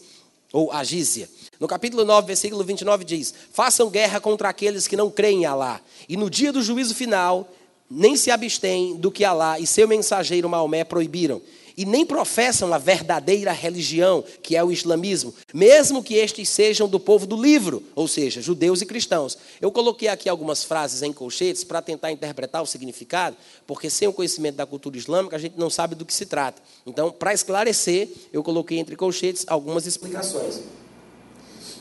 ou a gízia. No capítulo 9, versículo 29 diz: Façam guerra contra aqueles que não creem em Alá, e no dia do juízo final nem se abstêm do que Alá e seu mensageiro Maomé proibiram, e nem professam a verdadeira religião, que é o islamismo, mesmo que estes sejam do povo do livro, ou seja, judeus e cristãos. Eu coloquei aqui algumas frases em colchetes para tentar interpretar o significado, porque sem o conhecimento da cultura islâmica a gente não sabe do que se trata. Então, para esclarecer, eu coloquei entre colchetes algumas explicações.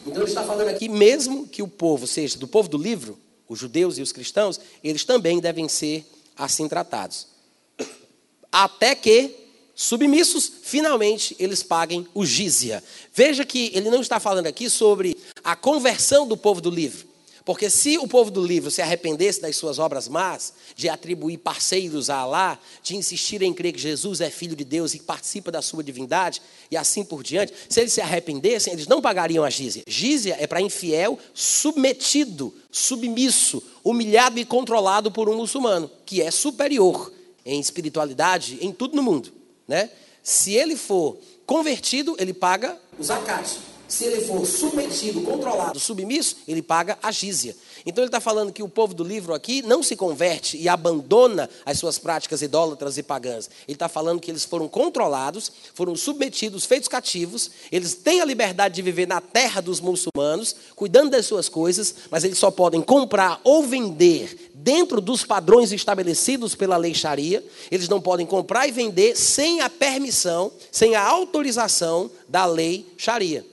Então, ele está falando aqui, mesmo que o povo seja do povo do livro, os judeus e os cristãos, eles também devem ser assim tratados. Até que, submissos, finalmente eles paguem o gizia. Veja que ele não está falando aqui sobre a conversão do povo do livro. Porque se o povo do livro se arrependesse das suas obras más, de atribuir parceiros a Alá, de insistir em crer que Jesus é filho de Deus e participa da sua divindade, e assim por diante, se eles se arrependessem, eles não pagariam a gízia. Gízia é para infiel submetido, submisso, humilhado e controlado por um muçulmano, que é superior em espiritualidade em tudo no mundo. Né? Se ele for convertido, ele paga o zakat. Se ele for submetido, controlado, submisso, ele paga a gízia. Então ele está falando que o povo do livro aqui não se converte e abandona as suas práticas idólatras e pagãs. Ele está falando que eles foram controlados, foram submetidos, feitos cativos, eles têm a liberdade de viver na terra dos muçulmanos, cuidando das suas coisas, mas eles só podem comprar ou vender dentro dos padrões estabelecidos pela lei Sharia. Eles não podem comprar e vender sem a permissão, sem a autorização da lei Sharia.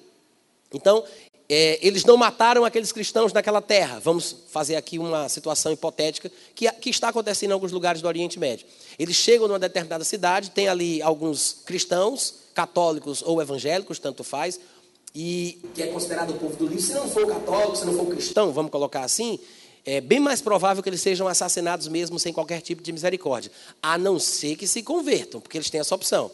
Então, é, eles não mataram aqueles cristãos naquela terra. Vamos fazer aqui uma situação hipotética que, que está acontecendo em alguns lugares do Oriente Médio. Eles chegam numa determinada cidade, tem ali alguns cristãos, católicos ou evangélicos, tanto faz, e que é considerado o povo do livro. Se não for católico, se não for cristão, vamos colocar assim, é bem mais provável que eles sejam assassinados mesmo sem qualquer tipo de misericórdia, a não ser que se convertam, porque eles têm essa opção.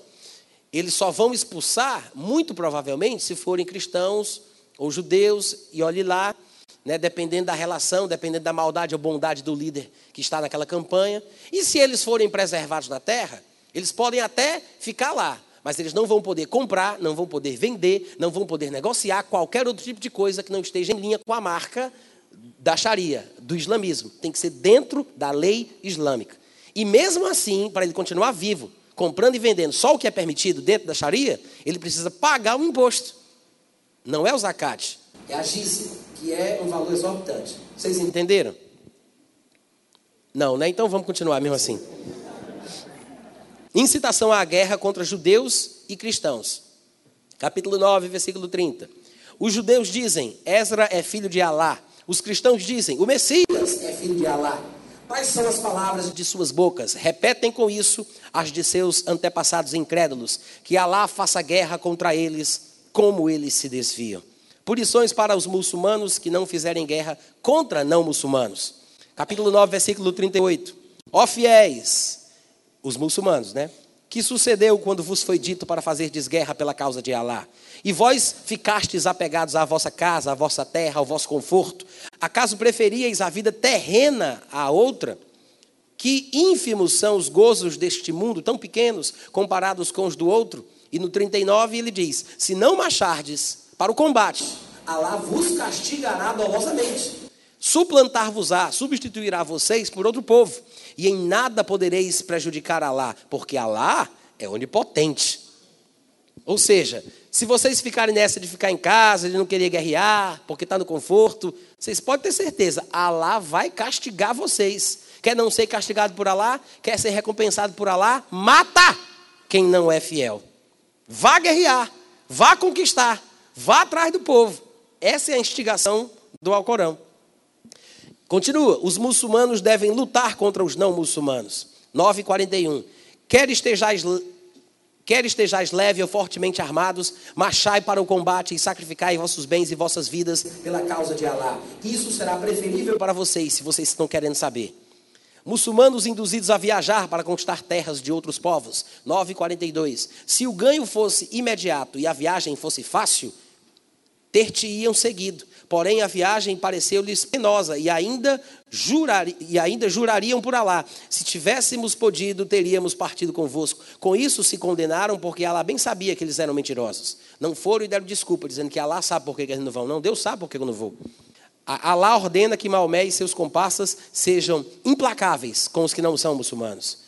Eles só vão expulsar, muito provavelmente, se forem cristãos ou judeus, e olhe lá, né, dependendo da relação, dependendo da maldade ou bondade do líder que está naquela campanha. E se eles forem preservados na terra, eles podem até ficar lá, mas eles não vão poder comprar, não vão poder vender, não vão poder negociar qualquer outro tipo de coisa que não esteja em linha com a marca da Sharia, do islamismo. Tem que ser dentro da lei islâmica. E mesmo assim, para ele continuar vivo, comprando e vendendo só o que é permitido dentro da Sharia, ele precisa pagar o imposto. Não é o zakat, é a gizia, que é um valor exorbitante. Vocês entenderam? Não, né? Então vamos continuar mesmo assim. Incitação à guerra contra judeus e cristãos. Capítulo 9, versículo 30. Os judeus dizem: Ezra é filho de Alá. Os cristãos dizem: O Messias é filho de Alá. Quais são as palavras de suas bocas? Repetem com isso as de seus antepassados incrédulos, que Alá faça guerra contra eles, como eles se desviam. Punições para os muçulmanos que não fizerem guerra contra não muçulmanos. Capítulo 9, versículo 38. Ó fiéis, os muçulmanos, né? Que sucedeu quando vos foi dito para fazer desguerra pela causa de Alá? E vós ficastes apegados à vossa casa, à vossa terra, ao vosso conforto. Acaso preferíeis a vida terrena à outra? Que ínfimos são os gozos deste mundo, tão pequenos, comparados com os do outro? E no 39 ele diz: Se não marchardes para o combate, Alá vos castigará dolosamente. Suplantar-vos-á, substituirá vocês por outro povo. E em nada podereis prejudicar Alá, porque Alá é onipotente. Ou seja, se vocês ficarem nessa de ficar em casa, de não querer guerrear, porque está no conforto, vocês podem ter certeza, Alá vai castigar vocês. Quer não ser castigado por Alá? Quer ser recompensado por Alá? Mata quem não é fiel. Vá guerrear, vá conquistar, vá atrás do povo. Essa é a instigação do Alcorão. Continua, os muçulmanos devem lutar contra os não muçulmanos. 9,41. Quer estejais Quer estejais leve ou fortemente armados, marchai para o combate e sacrificai vossos bens e vossas vidas pela causa de Alá. Isso será preferível para vocês, se vocês estão querendo saber. Muçulmanos induzidos a viajar para conquistar terras de outros povos. 9,42. Se o ganho fosse imediato e a viagem fosse fácil, ter-te-iam seguido. Porém, a viagem pareceu-lhes penosa e ainda, jurar, e ainda jurariam por Alá. Se tivéssemos podido, teríamos partido convosco. Com isso se condenaram, porque Alá bem sabia que eles eram mentirosos. Não foram e deram desculpa, dizendo que Alá sabe por que eles não vão. Não, Deus sabe por que eu não vou. Alá ordena que Maomé e seus comparsas sejam implacáveis com os que não são muçulmanos.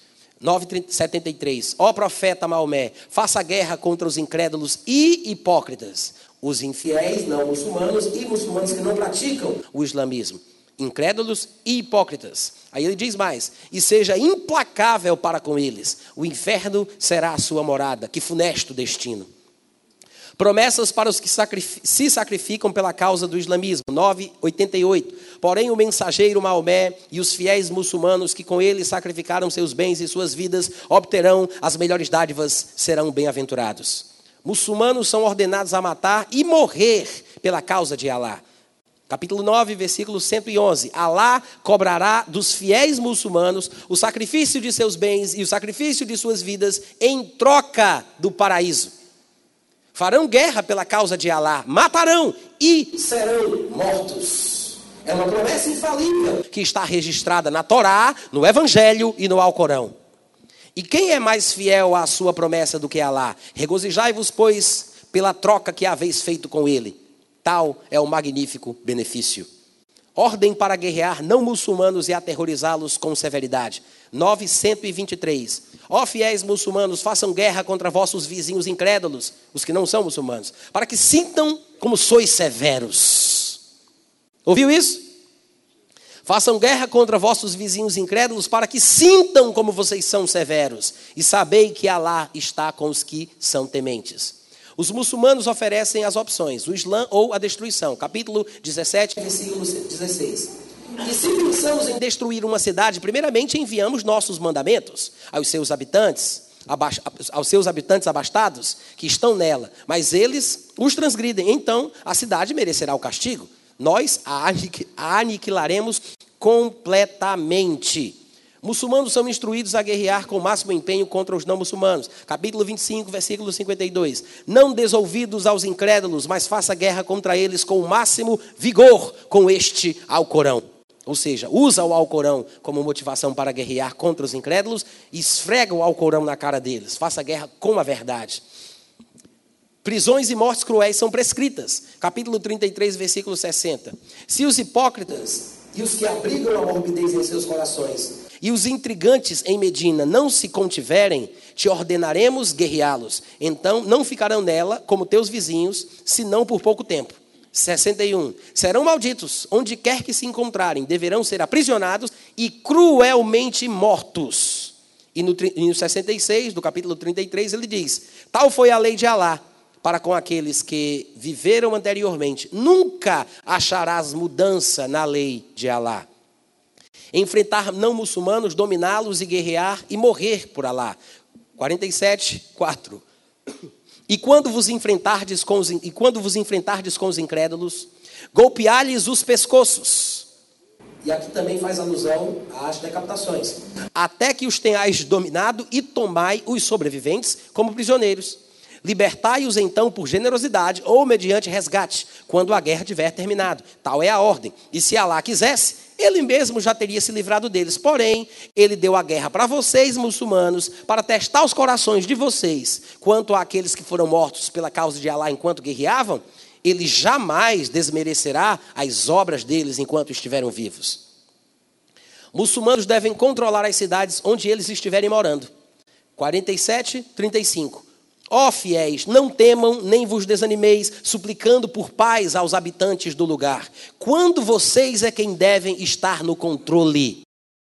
973. Ó profeta Maomé, faça guerra contra os incrédulos e hipócritas os infiéis não muçulmanos e muçulmanos que não praticam o islamismo, incrédulos e hipócritas. Aí ele diz mais: e seja implacável para com eles, o inferno será a sua morada, que funesto destino. Promessas para os que se sacrificam pela causa do islamismo. 988. Porém, o mensageiro Maomé e os fiéis muçulmanos que com ele sacrificaram seus bens e suas vidas obterão as melhores dádivas, serão bem-aventurados. Muçulmanos são ordenados a matar e morrer pela causa de Alá. Capítulo 9, versículo 111. Alá cobrará dos fiéis muçulmanos o sacrifício de seus bens e o sacrifício de suas vidas em troca do paraíso. Farão guerra pela causa de Alá, matarão e serão mortos. É uma promessa infalível que está registrada na Torá, no Evangelho e no Alcorão. E quem é mais fiel à sua promessa do que Alá? Regozijai-vos, pois, pela troca que haveis feito com ele. Tal é o magnífico benefício. Ordem para guerrear não muçulmanos e aterrorizá-los com severidade. 923. Ó fiéis muçulmanos, façam guerra contra vossos vizinhos incrédulos, os que não são muçulmanos, para que sintam como sois severos. Ouviu isso? Façam guerra contra vossos vizinhos incrédulos, para que sintam como vocês são severos, e sabei que Alá está com os que são tementes. Os muçulmanos oferecem as opções, o Islã ou a destruição. Capítulo 17, versículo 16. E se pensamos em destruir uma cidade, primeiramente enviamos nossos mandamentos aos seus habitantes, aos seus habitantes abastados que estão nela, mas eles os transgridem, então a cidade merecerá o castigo. Nós a aniquilaremos completamente. Muçulmanos são instruídos a guerrear com o máximo empenho contra os não muçulmanos. Capítulo 25, versículo 52. Não desouvidos aos incrédulos, mas faça guerra contra eles com o máximo vigor, com este Alcorão. Ou seja, usa o Alcorão como motivação para guerrear contra os incrédulos e esfrega o Alcorão na cara deles. Faça guerra com a verdade. Prisões e mortes cruéis são prescritas. Capítulo 33, versículo 60. Se os hipócritas e os que abrigam a morbidez em seus corações e os intrigantes em Medina não se contiverem, te ordenaremos guerreá-los. Então não ficarão nela como teus vizinhos, senão por pouco tempo. 61. Serão malditos, onde quer que se encontrarem, deverão ser aprisionados e cruelmente mortos. E no, e no 66, do capítulo 33, ele diz: Tal foi a lei de Alá para com aqueles que viveram anteriormente. Nunca acharás mudança na lei de Alá. Enfrentar não muçulmanos, dominá-los e guerrear e morrer por Alá. 47, 4. E quando vos enfrentardes com os, e quando vos enfrentardes com os incrédulos, golpear-lhes os pescoços. E aqui também faz alusão às decapitações. Até que os tenhais dominado e tomai os sobreviventes como prisioneiros. Libertai-os então por generosidade ou mediante resgate, quando a guerra tiver terminado. Tal é a ordem. E se Alá quisesse, ele mesmo já teria se livrado deles. Porém, ele deu a guerra para vocês, muçulmanos, para testar os corações de vocês. Quanto àqueles que foram mortos pela causa de Alá enquanto guerreavam, ele jamais desmerecerá as obras deles enquanto estiveram vivos. Muçulmanos devem controlar as cidades onde eles estiverem morando. 47, 35. Ó fiéis, não temam nem vos desanimeis, suplicando por paz aos habitantes do lugar. Quando vocês é quem devem estar no controle.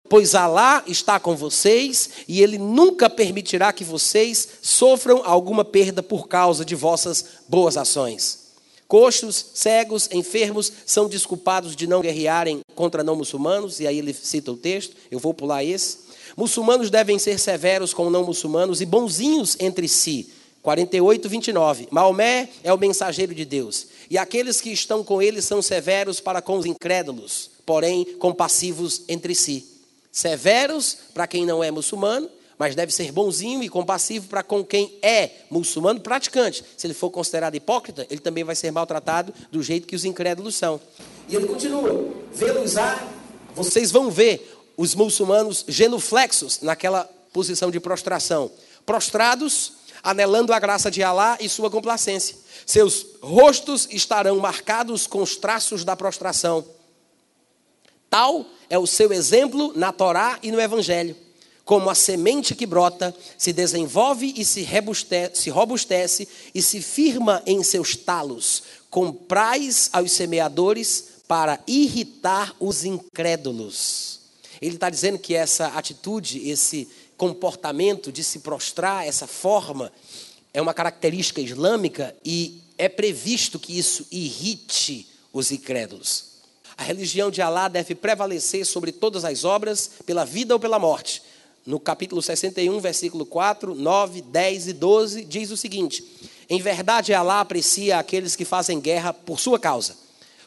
Pois Alá está com vocês e Ele nunca permitirá que vocês sofram alguma perda por causa de vossas boas ações. Coxos, cegos, enfermos são desculpados de não guerrearem contra não muçulmanos, e aí ele cita o texto, eu vou pular esse. Muçulmanos devem ser severos com não muçulmanos e bonzinhos entre si 48, 29. Maomé é o mensageiro de Deus, e aqueles que estão com ele são severos para com os incrédulos, porém compassivos entre si. Severos para quem não é muçulmano, mas deve ser bonzinho e compassivo para com quem é muçulmano praticante. Se ele for considerado hipócrita, ele também vai ser maltratado do jeito que os incrédulos são. E ele continua: vê-los a. Vocês vão ver os muçulmanos genuflexos naquela posição de prostração, prostrados anelando a graça de Alá e sua complacência. Seus rostos estarão marcados com os traços da prostração. Tal é o seu exemplo na Torá e no Evangelho. Como a semente que brota, se desenvolve e se, se robustece e se firma em seus talos. Comprais aos semeadores para irritar os incrédulos. Ele está dizendo que essa atitude, esse comportamento de se prostrar, essa forma, é uma característica islâmica e é previsto que isso irrite os incrédulos. A religião de Alá deve prevalecer sobre todas as obras, pela vida ou pela morte. No capítulo 61, versículo 4, 9, 10 e 12, diz o seguinte: Em verdade, Alá aprecia aqueles que fazem guerra por sua causa.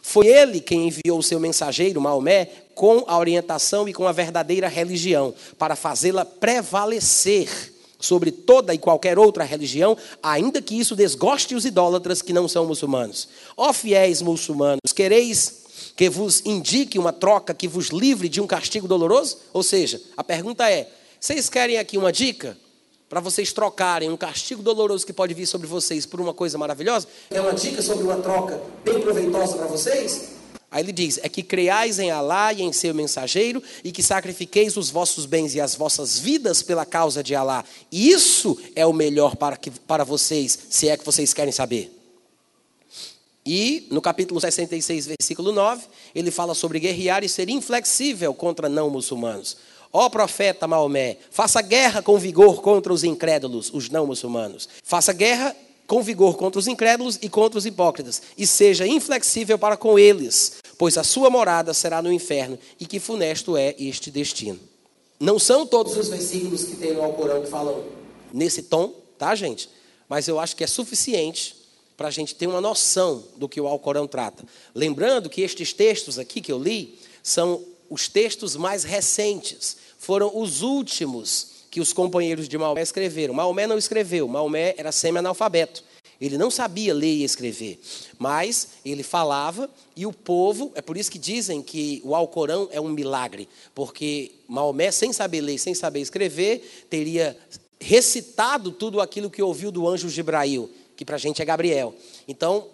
Foi ele quem enviou o seu mensageiro, Maomé, com a orientação e com a verdadeira religião, para fazê-la prevalecer sobre toda e qualquer outra religião, ainda que isso desgoste os idólatras que não são muçulmanos. Ó fiéis muçulmanos, quereis que vos indique uma troca que vos livre de um castigo doloroso? Ou seja, a pergunta é: vocês querem aqui uma dica? Para vocês trocarem um castigo doloroso que pode vir sobre vocês por uma coisa maravilhosa? É uma dica sobre uma troca bem proveitosa para vocês? Aí ele diz: é que creais em Alá e em seu mensageiro e que sacrifiqueis os vossos bens e as vossas vidas pela causa de Alá. Isso é o melhor para, que, para vocês, se é que vocês querem saber. E no capítulo 66, versículo 9, ele fala sobre guerrear e ser inflexível contra não muçulmanos. Ó profeta Maomé, faça guerra com vigor contra os incrédulos, os não muçulmanos. Faça guerra com vigor contra os incrédulos e contra os hipócritas, e seja inflexível para com eles, pois a sua morada será no inferno, e que funesto é este destino. Não são todos os versículos que tem no Alcorão que falam nesse tom, tá, gente? Mas eu acho que é suficiente para a gente ter uma noção do que o Alcorão trata. Lembrando que estes textos aqui que eu li são os textos mais recentes, foram os últimos que os companheiros de Maomé escreveram. Maomé não escreveu, Maomé era semi-analfabeto. Ele não sabia ler e escrever, mas ele falava e o povo, é por isso que dizem que o Alcorão é um milagre, porque Maomé, sem saber ler, sem saber escrever, teria recitado tudo aquilo que ouviu do anjo Gibrail, que para a gente é Gabriel. Então,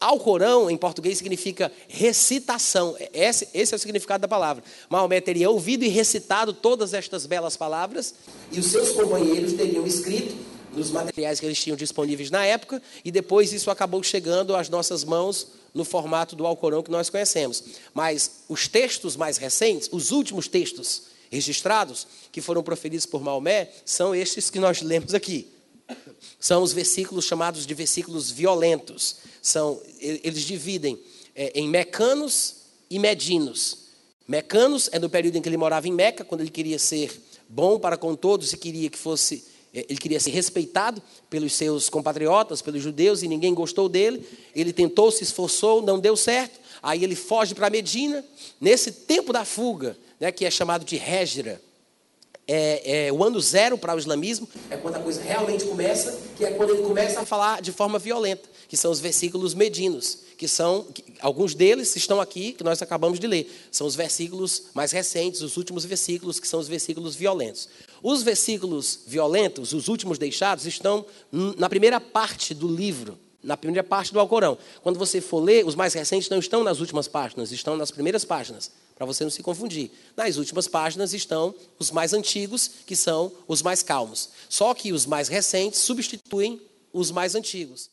Alcorão, em português, significa recitação. Esse, esse, é o significado da palavra. Maomé teria ouvido e recitado todas estas belas palavras, e os seus companheiros teriam escrito nos materiais que eles tinham disponíveis na época, e depois isso acabou chegando às nossas mãos no formato do Alcorão que nós conhecemos. Mas os textos mais recentes, os últimos textos registrados, que foram proferidos por Maomé, são estes que nós lemos aqui. São os versículos chamados de versículos violentos. São, eles dividem é, em mecanos e medinos. Mecanos é no período em que ele morava em Meca, quando ele queria ser bom para com todos e queria que fosse ele queria ser respeitado pelos seus compatriotas, pelos judeus, e ninguém gostou dele. Ele tentou, se esforçou, não deu certo. Aí ele foge para Medina. Nesse tempo da fuga, né, que é chamado de Régira, é, é, o ano zero para o islamismo, é quando a coisa realmente começa, que é quando ele começa a falar de forma violenta, que são os versículos medinos, que são, que, alguns deles estão aqui, que nós acabamos de ler, são os versículos mais recentes, os últimos versículos, que são os versículos violentos. Os versículos violentos, os últimos deixados, estão na primeira parte do livro, na primeira parte do Alcorão. Quando você for ler, os mais recentes não estão nas últimas páginas, estão nas primeiras páginas, para você não se confundir. Nas últimas páginas estão os mais antigos, que são os mais calmos. Só que os mais recentes substituem os mais antigos.